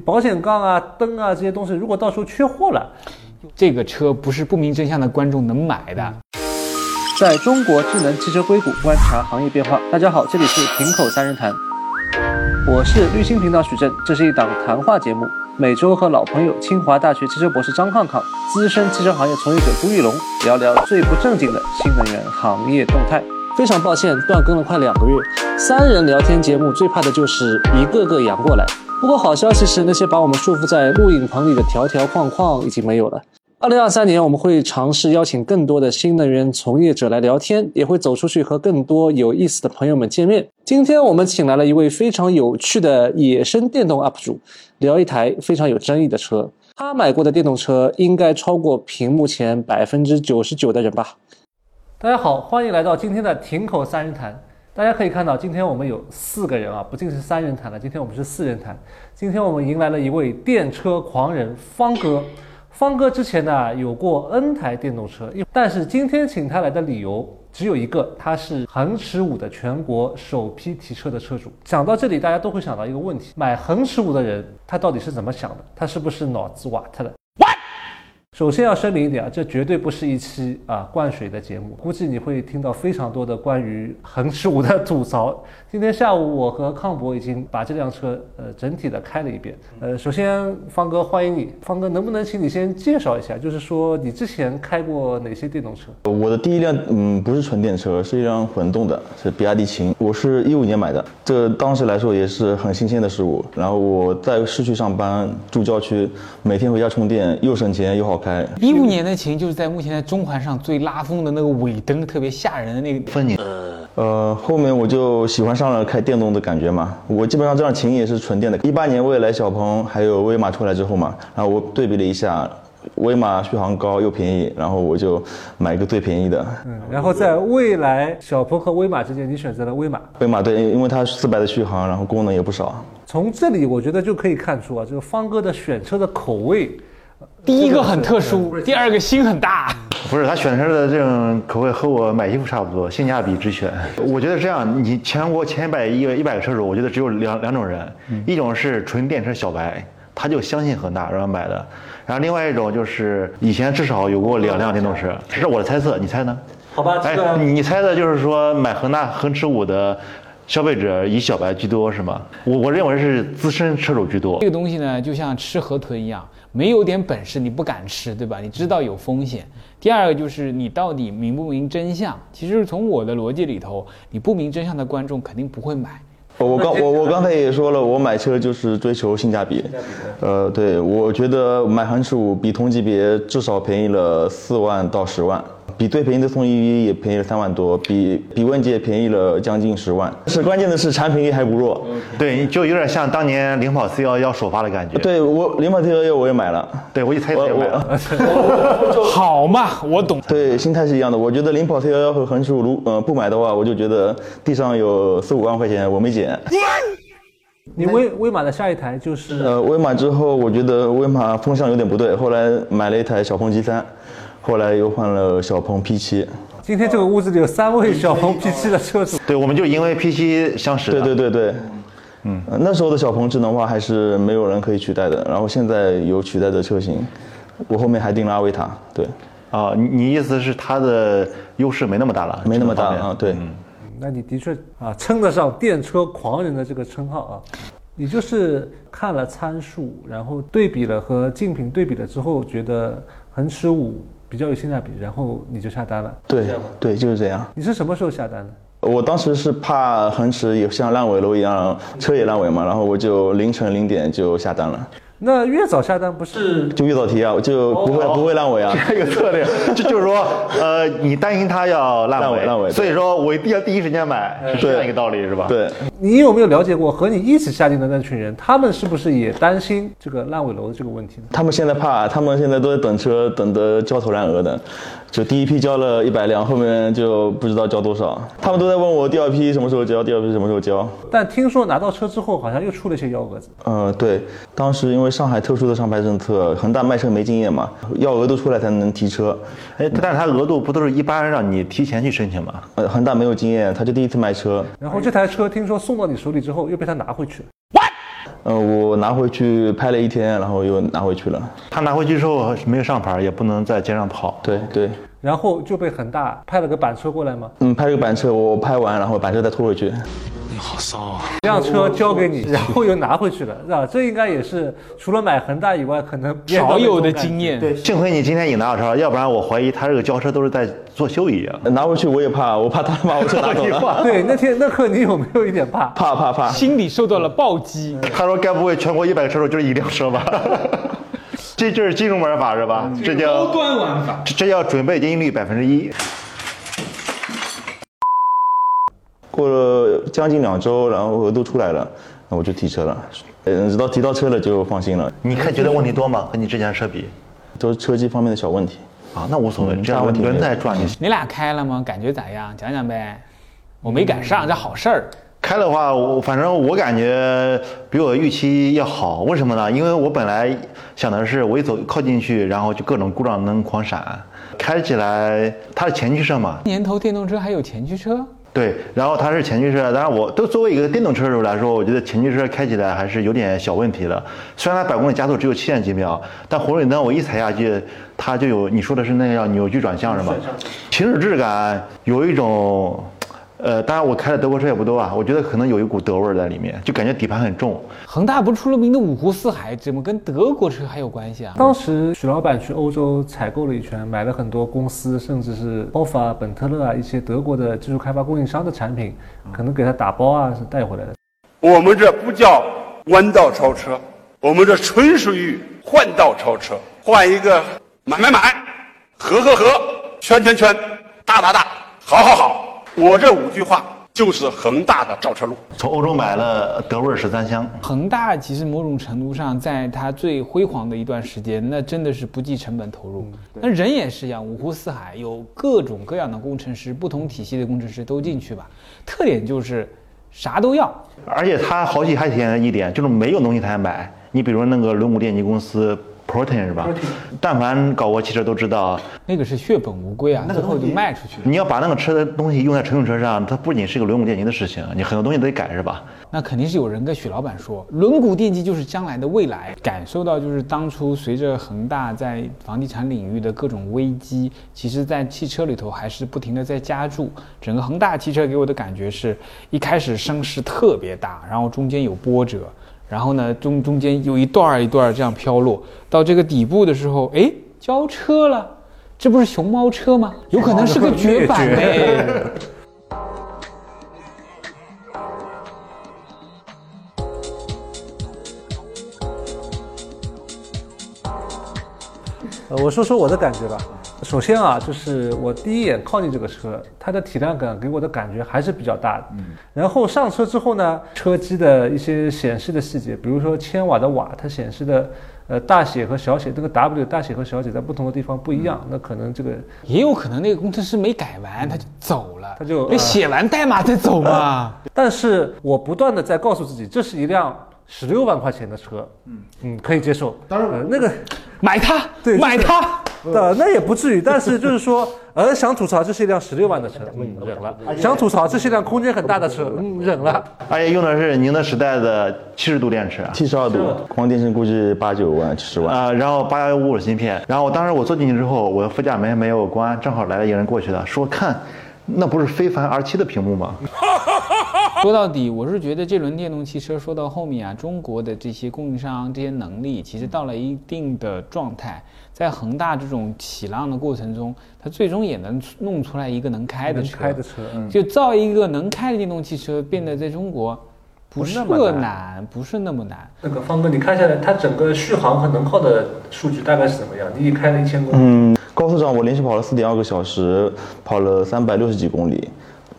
保险杠啊、灯啊这些东西，如果到时候缺货了，这个车不是不明真相的观众能买的。在中国智能汽车硅谷观察行业变化。大家好，这里是平口三人谈，我是绿星频道许正，这是一档谈话节目，每周和老朋友清华大学汽车博士张抗抗、资深汽车行业从业者朱玉龙聊聊最不正经的新能源行业动态。非常抱歉，断更了快两个月。三人聊天节目最怕的就是一个个阳过来。不过好消息是，那些把我们束缚在录影棚里的条条框框已经没有了。二零二三年，我们会尝试邀请更多的新能源从业者来聊天，也会走出去和更多有意思的朋友们见面。今天我们请来了一位非常有趣的野生电动 UP 主，聊一台非常有争议的车。他买过的电动车应该超过屏幕前百分之九十九的人吧。大家好，欢迎来到今天的亭口三人谈。大家可以看到，今天我们有四个人啊，不仅是三人谈了，今天我们是四人谈。今天我们迎来了一位电车狂人方哥。方哥之前呢有过 N 台电动车，但是今天请他来的理由只有一个，他是恒驰五的全国首批提车的车主。讲到这里，大家都会想到一个问题：买恒驰五的人他到底是怎么想的？他是不是脑子瓦特了？首先要声明一点啊，这绝对不是一期啊灌水的节目，估计你会听到非常多的关于恒驰五的吐槽。今天下午我和康博已经把这辆车呃整体的开了一遍。呃，首先方哥欢迎你，方哥能不能请你先介绍一下，就是说你之前开过哪些电动车？我的第一辆嗯不是纯电车，是一辆混动的，是比亚迪秦，我是一五年买的，这当时来说也是很新鲜的事物。然后我在市区上班，住郊区，每天回家充电，又省钱又好开。一五年的琴就是在目前在中环上最拉风的那个尾灯，特别吓人的那个分你。呃，后面我就喜欢上了开电动的感觉嘛。我基本上这辆琴也是纯电的。一八年蔚来、小鹏还有威马出来之后嘛，然后我对比了一下，威马续航高又便宜，然后我就买一个最便宜的。嗯，然后在未来、小鹏和威马之间，你选择了威马。威马对，因为它四百的续航，然后功能也不少。从这里我觉得就可以看出啊，这个方哥的选车的口味。第一个很特殊，第二个心很大。不是他选车的这种口味和我买衣服差不多，性价比之选。我觉得这样，你全国前一百一一百个车主，我觉得只有两两种人，一种是纯电车小白，他就相信恒大然后买的；然后另外一种就是以前至少有过两辆电动车，这是我的猜测，你猜呢？好吧，哎，你猜的就是说买恒大恒驰五的。消费者以小白居多是吗？我我认为是资深车主居多。这个东西呢，就像吃河豚一样，没有点本事你不敢吃，对吧？你知道有风险。第二个就是你到底明不明真相？其实从我的逻辑里头，你不明真相的观众肯定不会买。我刚我我刚才也说了，我买车就是追求性价比。呃，对，我觉得买恒驰五比同级别至少便宜了四万到十万。比最便宜的宋 EV 也便宜了三万多，比比问界便宜了将近十万。是关键的是产品力还不弱，对，就有点像当年领跑 C11 首发的感觉。对我领跑 C11 我也买了，对我一猜也买了。好嘛，我懂。对，心态是一样的。我觉得领跑 C11 和恒驰五如呃不买的话，我就觉得地上有四五万块钱我没捡。你威威马的下一台就是呃威马之后，我觉得威马风向有点不对，后来买了一台小鹏 G3。后来又换了小鹏 P7，今天这个屋子里有三位小鹏 P7 的车主，对，我们就因为 P7 相识。对对对对，嗯，那时候的小鹏智能化还是没有人可以取代的，然后现在有取代的车型，我后面还订了阿维塔，对，啊，你你意思是它的优势没那么大了，没那么大啊，对，嗯，那你的确啊称得上电车狂人的这个称号啊，你就是看了参数，然后对比了和竞品对比了之后，觉得恒驰五。比较有性价比，然后你就下单了。对，对，就是这样。你是什么时候下单的？我当时是怕恒驰也像烂尾楼一样，车也烂尾嘛，然后我就凌晨零点就下单了。那越早下单不是就越早提啊，就不会不会烂尾啊。这个策略，就就是说，呃，你担心它要烂尾，烂尾，所以说我一定要第一时间买，是这样一个道理是吧？对。你有没有了解过和你一起下定的那群人，他们是不是也担心这个烂尾楼的这个问题呢？他们现在怕，他们现在都在等车，等得焦头烂额的。就第一批交了一百辆，后面就不知道交多少。他们都在问我第二批什么时候交，第二批什么时候交。但听说拿到车之后，好像又出了一些幺蛾子。呃，对，当时因为上海特殊的上牌政策，恒大卖车没经验嘛，要额度出来才能提车。哎，但是他额度不都是一般让你提前去申请吗？呃，恒大没有经验，他就第一次卖车。然后这台车听说送到你手里之后，又被他拿回去了。嗯，我拿回去拍了一天，然后又拿回去了。他拿回去之后没有上牌，也不能在街上跑。对对，然后就被恒大派了个板车过来吗？嗯，派了个板车，我拍完，然后板车再拖回去。你好骚啊这辆车交给你，然后又拿回去了，是吧？这应该也是除了买恒大以外，可能少有的经验。对，幸亏你今天也拿到车，要不然我怀疑他这个交车都是在做秀一样。拿回去我也怕，我怕他把我车拿走了，对，那天那刻你有没有一点怕？怕怕怕。心里受到了暴击。他说该不会全国一百个车手就是一辆车吧？这就是金融玩法是吧？这叫高端玩法。这这叫准备金率百分之一。过了将近两周，然后额度出来了，那我就提车了。嗯，直到提到车了就放心了，你看觉得问题多吗？和你之前车比都是车机方面的小问题。啊，那无所谓，嗯这样问题轮胎转你你俩开了吗？感觉咋样？讲讲呗。我没赶上，这好事儿。开的话，我反正我感觉比我预期要好。为什么呢？因为我本来想的是我一走靠进去，然后就各种故障灯狂闪，开起来它是前驱车嘛，年头电动车还有前驱车？对，然后它是前驱车，当然我都作为一个电动车手来说，我觉得前驱车开起来还是有点小问题的。虽然它百公里加速只有七点几秒，但红绿灯我一踩下去，它就有你说的是那个叫扭矩转向是吗？行驶质感有一种，呃，当然我开的德国车也不多啊，我觉得可能有一股德味儿在里面，就感觉底盘很重。恒大不是出了名的五湖四海，怎么跟德国车还有关系啊？当时许老板去欧洲采购了一圈，买了很多公司，甚至是 Alfa 啊、本特勒啊一些德国的技术开发供应商的产品，可能给他打包啊是带回来的。我们这不叫弯道超车，我们这纯属于换道超车，换一个买买买，合合合，圈圈圈，大大大，好好好。我这五句话就是恒大的造车路。从欧洲买了德味儿十三香，恒大其实某种程度上，在它最辉煌的一段时间，那真的是不计成本投入。那人也是一样，五湖四海，有各种各样的工程师，不同体系的工程师都进去吧。特点就是啥都要，而且它好戏还体现在一点，就是没有东西他也买。你比如那个轮毂电机公司 Protein 是吧？但凡搞过汽车都知道，那个是血本无归啊，那最后就卖出去了。你要把那个车的东西用在乘用车上，它不仅是一个轮毂电机的事情，你很多东西都得改是吧？那肯定是有人跟许老板说，轮毂电机就是将来的未来。感受到就是当初随着恒大在房地产领域的各种危机，其实在汽车里头还是不停的在加注。整个恒大汽车给我的感觉是一开始声势特别大，然后中间有波折，然后呢中中间有一段儿一段儿这样飘落，到这个底部的时候，哎，交车了。这不是熊猫车吗？有可能是个绝版哎。呃，我说说我的感觉吧。首先啊，就是我第一眼靠近这个车，它的体量感给我的感觉还是比较大的。嗯。然后上车之后呢，车机的一些显示的细节，比如说千瓦的瓦，它显示的呃大写和小写，这个 W 大写和小写在不同的地方不一样，那可能这个也有可能那个工程师没改完，他就走了，他就没写完代码再走嘛。但是我不断的在告诉自己，这是一辆十六万块钱的车，嗯嗯，可以接受。当然、那个买它，对买它。呃，那也不至于，但是就是说，呃，想吐槽这是一辆十六万的车，嗯，忍了；想吐槽这是一辆空间很大的车，嗯，忍了。而且用的是宁德时代的七十度电池，七十二度，光电池估计八九万、十万。啊、然后八幺五五芯片，然后我当时我坐进去之后，我的副驾门没有关，正好来了一个人过去的，说看，那不是非凡 R 七的屏幕吗？说到底，我是觉得这轮电动汽车说到后面啊，中国的这些供应商这些能力，其实到了一定的状态，在恒大这种起浪的过程中，它最终也能弄出来一个能开的车。能开的车嗯就造一个能开的电动汽车，变得在中国不是那么难难，不是那么难。那个方哥，你看下来，它整个续航和能耗的数据大概是怎么样？你已开了一千公里，嗯，高速上我连续跑了四点二个小时，跑了三百六十几公里，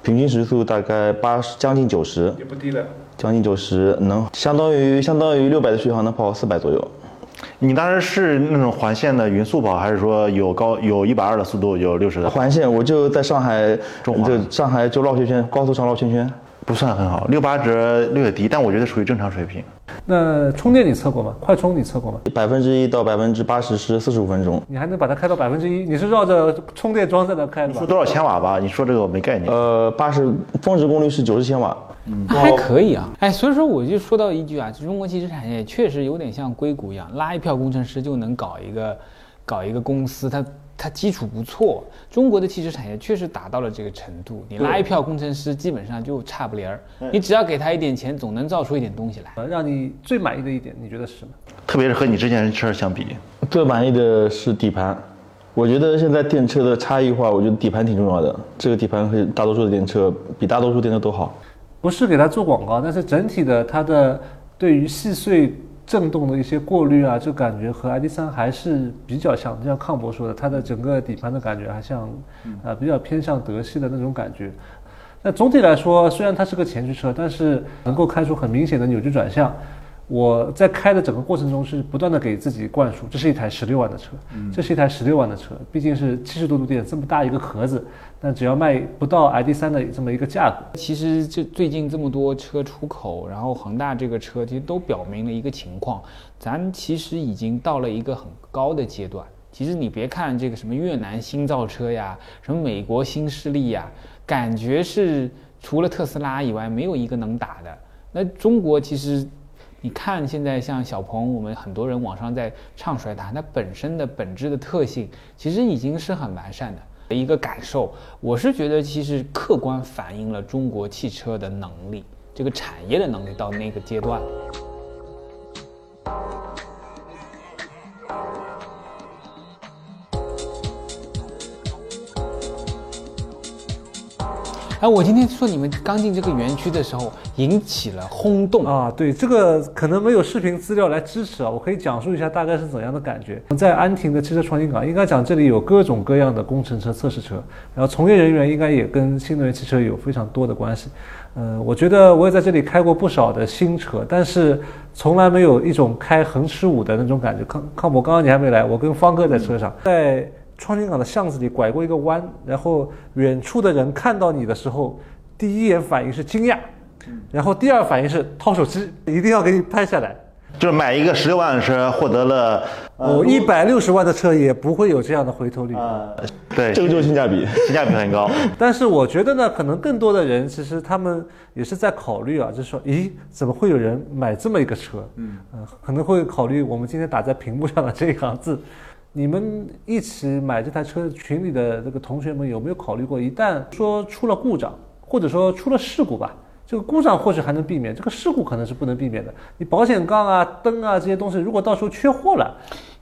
平均时速大概八十，将近九十，也不低了。将近九十，能相当于相当于六百的续航能跑四百左右。你当时是那种环线的匀速跑，还是说有高有一百二的速度，有六十的？环线我就在上海，中就上海就绕圈圈，高速上绕圈圈。不算很好，六八折略低，但我觉得属于正常水平。那充电你测过吗？快充你测过吗？百分之一到百分之八十是四十五分钟，你还能把它开到百分之一？你是绕着充电桩在那开的吧说？多少千瓦吧？你说这个我没概念。呃，八十峰值功率是九十千瓦，嗯还可以啊。哎，所以说我就说到一句啊，就中国汽车产业确实有点像硅谷一样，拉一票工程师就能搞一个搞一个公司，它它基础不错。中国的汽车产业确实达到了这个程度，你拉一票工程师基本上就差不离儿，你只要给他一点钱，总能造出一点东西来。呃让你最满意的一点，你觉得是什么？特别是和你之前的车相比，最满意的是底盘。我觉得现在电车的差异化，我觉得底盘挺重要的。这个底盘和大多数的电车比大多数电车都好。不是给它做广告，但是整体的它的对于细碎震动的一些过滤啊，就感觉和 ID 3还是比较像。就像康博说的，它的整个底盘的感觉还像，呃，比较偏向德系的那种感觉。那总体来说，虽然它是个前驱车，但是能够开出很明显的扭矩转向。我在开的整个过程中是不断的给自己灌输，这是一台十六万的车，这是一台十六万的车，毕竟是七十多度电这么大一个壳子，但只要卖不到 ID 三的这么一个价格，其实这最近这么多车出口，然后恒大这个车其实都表明了一个情况，咱其实已经到了一个很高的阶段。其实你别看这个什么越南新造车呀，什么美国新势力呀，感觉是除了特斯拉以外没有一个能打的。那中国其实。你看，现在像小鹏，我们很多人网上在唱衰它，它本身的本质的特性其实已经是很完善的的一个感受。我是觉得，其实客观反映了中国汽车的能力，这个产业的能力到那个阶段。哎，我今天说你们刚进这个园区的时候引起了轰动啊！对，这个可能没有视频资料来支持啊，我可以讲述一下大概是怎样的感觉。在安亭的汽车创新港，应该讲这里有各种各样的工程车、测试车，然后从业人员应该也跟新能源汽车有非常多的关系。嗯，我觉得我也在这里开过不少的新车，但是从来没有一种开横驰五的那种感觉。康康博，刚刚你还没来，我跟方哥在车上，在。创新港的巷子里拐过一个弯，然后远处的人看到你的时候，第一眼反应是惊讶，然后第二反应是掏手机，一定要给你拍下来。就是买一个十六万的车，获得了哦一百六十万的车也不会有这样的回头率。对，这个就是性价比，性价比很高。但是我觉得呢，可能更多的人其实他们也是在考虑啊，就是说，咦，怎么会有人买这么一个车？嗯可能会考虑我们今天打在屏幕上的这一行字。你们一起买这台车群里的这个同学们有没有考虑过，一旦说出了故障，或者说出了事故吧，这个故障或许还能避免，这个事故可能是不能避免的。你保险杠啊、灯啊这些东西，如果到时候缺货了，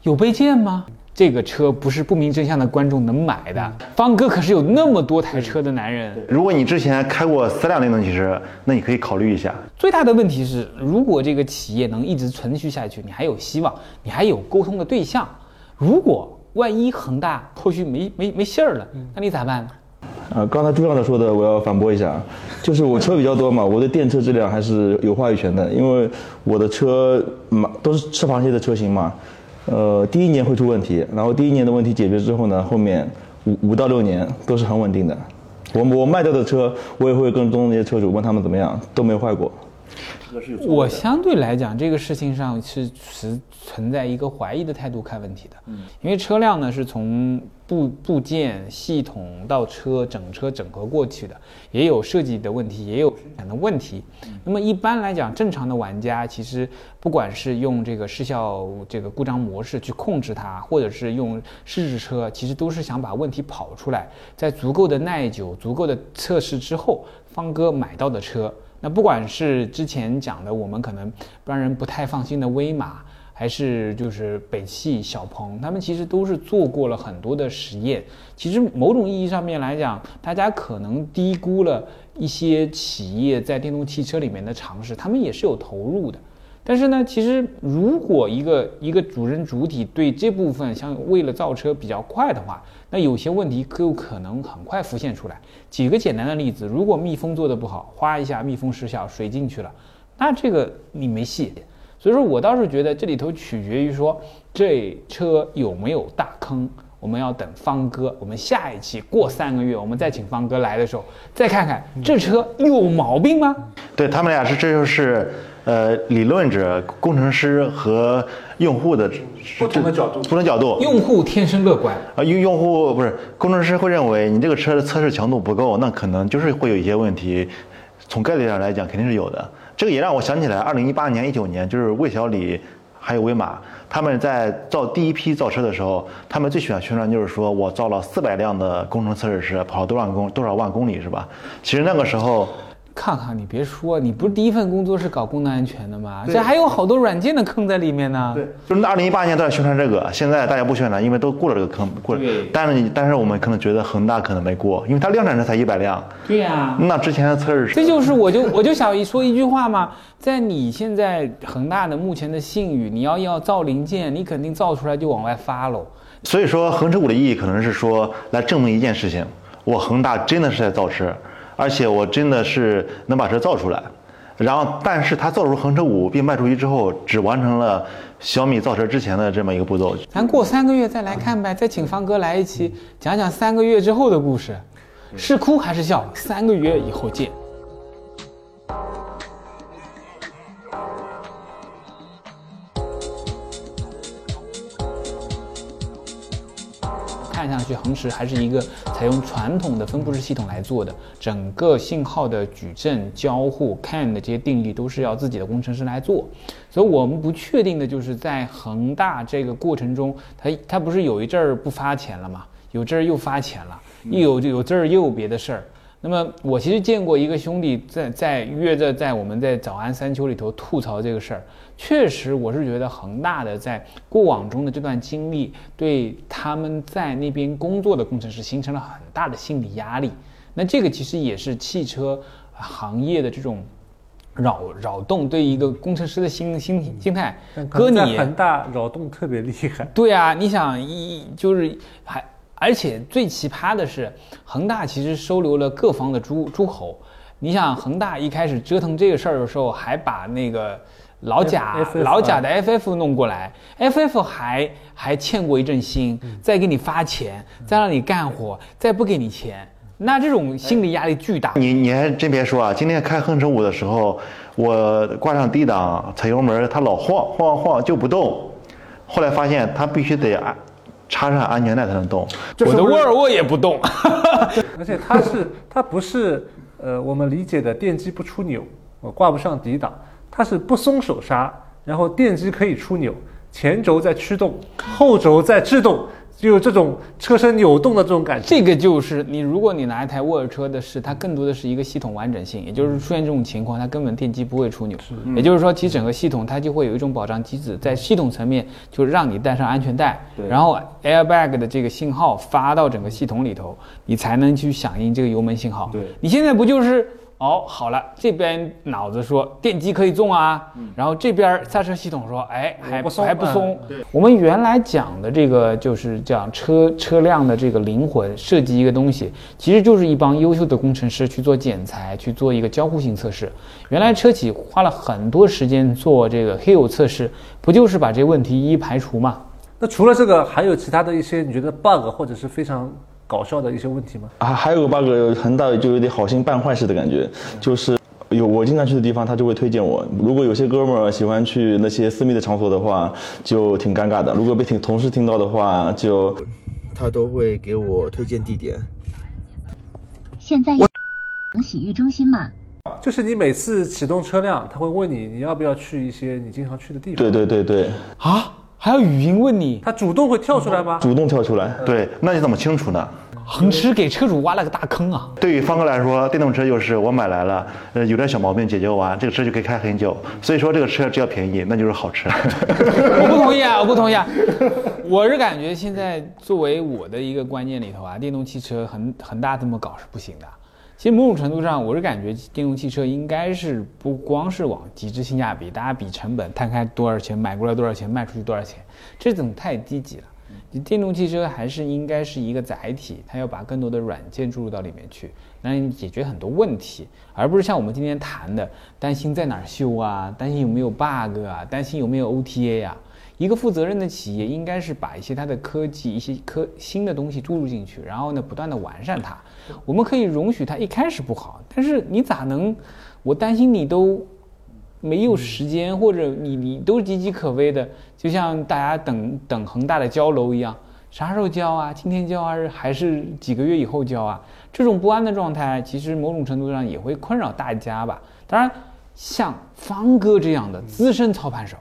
有备件吗？这个车不是不明真相的观众能买的。方哥可是有那么多台车的男人。如果你之前开过三辆电动汽车，那你可以考虑一下。最大的问题是，如果这个企业能一直存续下去，你还有希望，你还有沟通的对象。如果万一恒大后续没没没信儿了，那你咋办呢？呃，刚才朱校长说的，我要反驳一下，就是我车比较多嘛，我对电车质量还是有话语权的，因为我的车嘛都是吃螃蟹的车型嘛，呃，第一年会出问题，然后第一年的问题解决之后呢，后面五五到六年都是很稳定的。我我卖掉的车，我也会跟中那些车主问他们怎么样，都没坏过。我相对来讲，这个事情上是持存在一个怀疑的态度看问题的。嗯，因为车辆呢是从部部件系统到车整车整合过去的，也有设计的问题，也有生产的问题。那么一般来讲，正常的玩家其实不管是用这个失效这个故障模式去控制它，或者是用试制车，其实都是想把问题跑出来，在足够的耐久、足够的测试之后，方哥买到的车。不管是之前讲的我们可能让人不太放心的威马，还是就是北汽、小鹏，他们其实都是做过了很多的实验。其实某种意义上面来讲，大家可能低估了一些企业在电动汽车里面的尝试，他们也是有投入的。但是呢，其实如果一个一个主人主体对这部分像为了造车比较快的话，那有些问题可有可能很快浮现出来。举个简单的例子，如果密封做的不好，哗一下密封失效，水进去了，那这个你没戏。所以说我倒是觉得这里头取决于说这车有没有大坑，我们要等方哥，我们下一期过三个月，我们再请方哥来的时候，再看看这车有毛病吗？对他们俩是这就是。呃，理论者、工程师和用户的不同的角度，不同角度。用户天生乐观啊，用用户不是工程师会认为你这个车的测试强度不够，那可能就是会有一些问题从概率上来讲肯定是有的。这个也让我想起来，二零一八年、一九年，就是魏小李还有威马，他们在造第一批造车的时候，他们最喜欢宣传就是说我造了四百辆的工程测试车，跑了多少公多少万公里是吧？其实那个时候。看看，你别说，你不是第一份工作是搞功能安全的吗？这还有好多软件的坑在里面呢。对，就是二零一八年都在宣传这个，现在大家不宣传，因为都过了这个坑，过了。但是你但是我们可能觉得恒大可能没过，因为它量产车才一百辆。对呀。那之前的测试。这就是我就 我就想说一句话嘛，在你现在恒大的目前的信誉，你要要造零件，你肯定造出来就往外发喽。所以说，恒驰五的意义可能是说来证明一件事情，我恒大真的是在造车。而且我真的是能把车造出来，然后，但是他造出恒车五并卖出去之后，只完成了小米造车之前的这么一个步骤。咱过三个月再来看呗，再请方哥来一期，讲讲三个月之后的故事，是哭还是笑？三个月以后见。看上去，恒驰还是一个采用传统的分布式系统来做的，整个信号的矩阵、交互、CAN 的这些定义都是要自己的工程师来做。所以我们不确定的就是在恒大这个过程中，它它不是有一阵儿不发钱了吗？有阵儿又发钱了，又有有阵儿又有别的事儿。那么我其实见过一个兄弟在在约着在我们在早安三秋里头吐槽这个事儿。确实，我是觉得恒大的在过往中的这段经历，对他们在那边工作的工程师形成了很大的心理压力。那这个其实也是汽车行业的这种扰扰动对一个工程师的心心心态。哥，你恒大扰动特别厉害。对啊，你想一就是还而且最奇葩的是，恒大其实收留了各方的诸诸侯。你想恒大一开始折腾这个事儿的时候，还把那个。老贾老贾的 FF 弄过来，FF 还还欠过一阵薪，再给你发钱，再让你干活，再不给你钱，那这种心理压力巨大。你你还真别说啊，今天开横驰五的时候，我挂上 D 档踩油门，它老晃晃晃就不动，后来发现它必须得安插上安全带才能动。我的沃尔沃也不动，而且它是它不是呃我们理解的电机不出扭，我挂不上底档。它是不松手刹，然后电机可以出扭，前轴在驱动，后轴在制动，就有这种车身扭动的这种感觉。这个就是你，如果你拿一台沃尔车的是，它更多的是一个系统完整性，也就是出现这种情况，它根本电机不会出扭。也就是说，其整个系统它就会有一种保障机制，在系统层面就让你带上安全带，然后 airbag 的这个信号发到整个系统里头，你才能去响应这个油门信号。对你现在不就是？哦，好了，这边脑子说电机可以纵啊，然后这边刹车系统说，哎，还不松，还不松。我们原来讲的这个就是讲车车辆的这个灵魂，设计一个东西，其实就是一帮优秀的工程师去做剪裁，去做一个交互性测试。原来车企花了很多时间做这个 Hill 测试，不就是把这些问题一一排除吗？那除了这个，还有其他的一些你觉得 bug 或者是非常。搞笑的一些问题吗？啊，还有个 bug，很大就有点好心办坏事的感觉，就是有我经常去的地方，他就会推荐我。如果有些哥们儿喜欢去那些私密的场所的话，就挺尴尬的。如果被听同事听到的话，就他都会给我推荐地点。现在能洗浴中心吗？就是你每次启动车辆，他会问你你要不要去一些你经常去的地方。对对对对。啊？还要语音问你，他主动会跳出来吗？主动跳出来，对，那你怎么清楚呢？横驰给车主挖了个大坑啊！对于方哥来说，电动车就是我买来了，呃，有点小毛病解决完，这个车就可以开很久。所以说这个车只要便宜，那就是好车。我不同意啊，我不同意啊！我是感觉现在作为我的一个观念里头啊，电动汽车很很大这么搞是不行的。其实某种程度上，我是感觉电动汽车应该是不光是往极致性价比，大家比成本摊开多少钱买过来多少钱卖出去多少钱，这种太低级了。你电动汽车还是应该是一个载体，它要把更多的软件注入到里面去，让你解决很多问题，而不是像我们今天谈的担心在哪儿修啊，担心有没有 bug 啊，担心有没有 OTA 呀。一个负责任的企业应该是把一些它的科技、一些科新的东西注入进去，然后呢，不断的完善它。我们可以容许它一开始不好，但是你咋能？我担心你都没有时间，或者你你都岌岌可危的，就像大家等等恒大的交楼一样，啥时候交啊？今天交还是还是几个月以后交啊？这种不安的状态，其实某种程度上也会困扰大家吧。当然，像方哥这样的资深操盘手，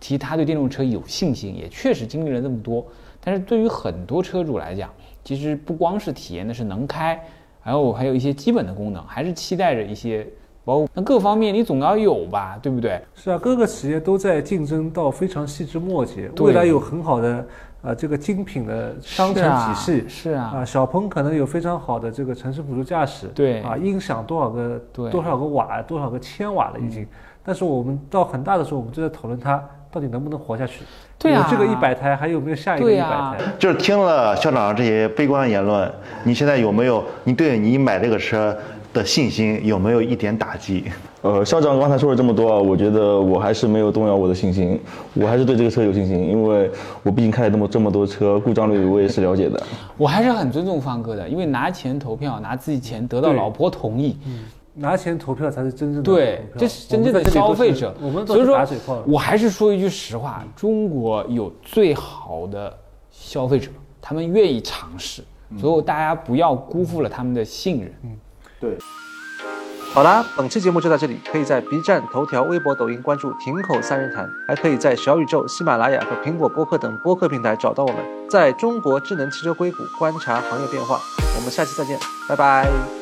其实他对电动车有信心，也确实经历了那么多。但是对于很多车主来讲，其实不光是体验的是能开，还有还有一些基本的功能，还是期待着一些。包括那各方面你总要有吧，对不对？是啊，各个企业都在竞争到非常细枝末节，未来有很好的呃这个精品的商城体系，是啊啊，小鹏可能有非常好的这个城市辅助驾驶，对。啊，音响多少个对。多少个瓦，多少个千瓦了已经，但是我们到很大的时候，我们就在讨论它到底能不能活下去。对啊有这个一百台，还有没有下一个一百台？就是听了校长这些悲观言论，你现在有没有你对你买这个车的信心有没有一点打击？呃，校长刚才说了这么多啊，我觉得我还是没有动摇我的信心，我还是对这个车有信心，因为我毕竟开了这么这么多车，故障率我也是了解的。我还是很尊重方哥的，因为拿钱投票，拿自己钱得到老婆同意，拿钱投票才是真正的对投，票这是真正的消费者。我们都是所以说打嘴炮。我还是说一句实话，中国有最好的消费者，他们愿意尝试，所以大家不要辜负了他们的信任。嗯对。好啦，本期节目就到这里，可以在 B 站、头条、微博、抖音关注“亭口三人谈”，还可以在小宇宙、喜马拉雅和苹果播客等播客平台找到我们。在中国智能汽车硅谷观察行业变化，我们下期再见，拜拜。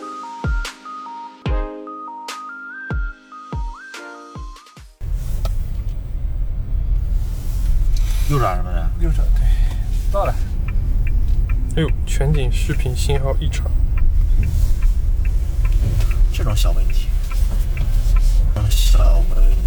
右转是不是？右转，对，到了。哎呦，全景视频信号异常。这种小问题，小问。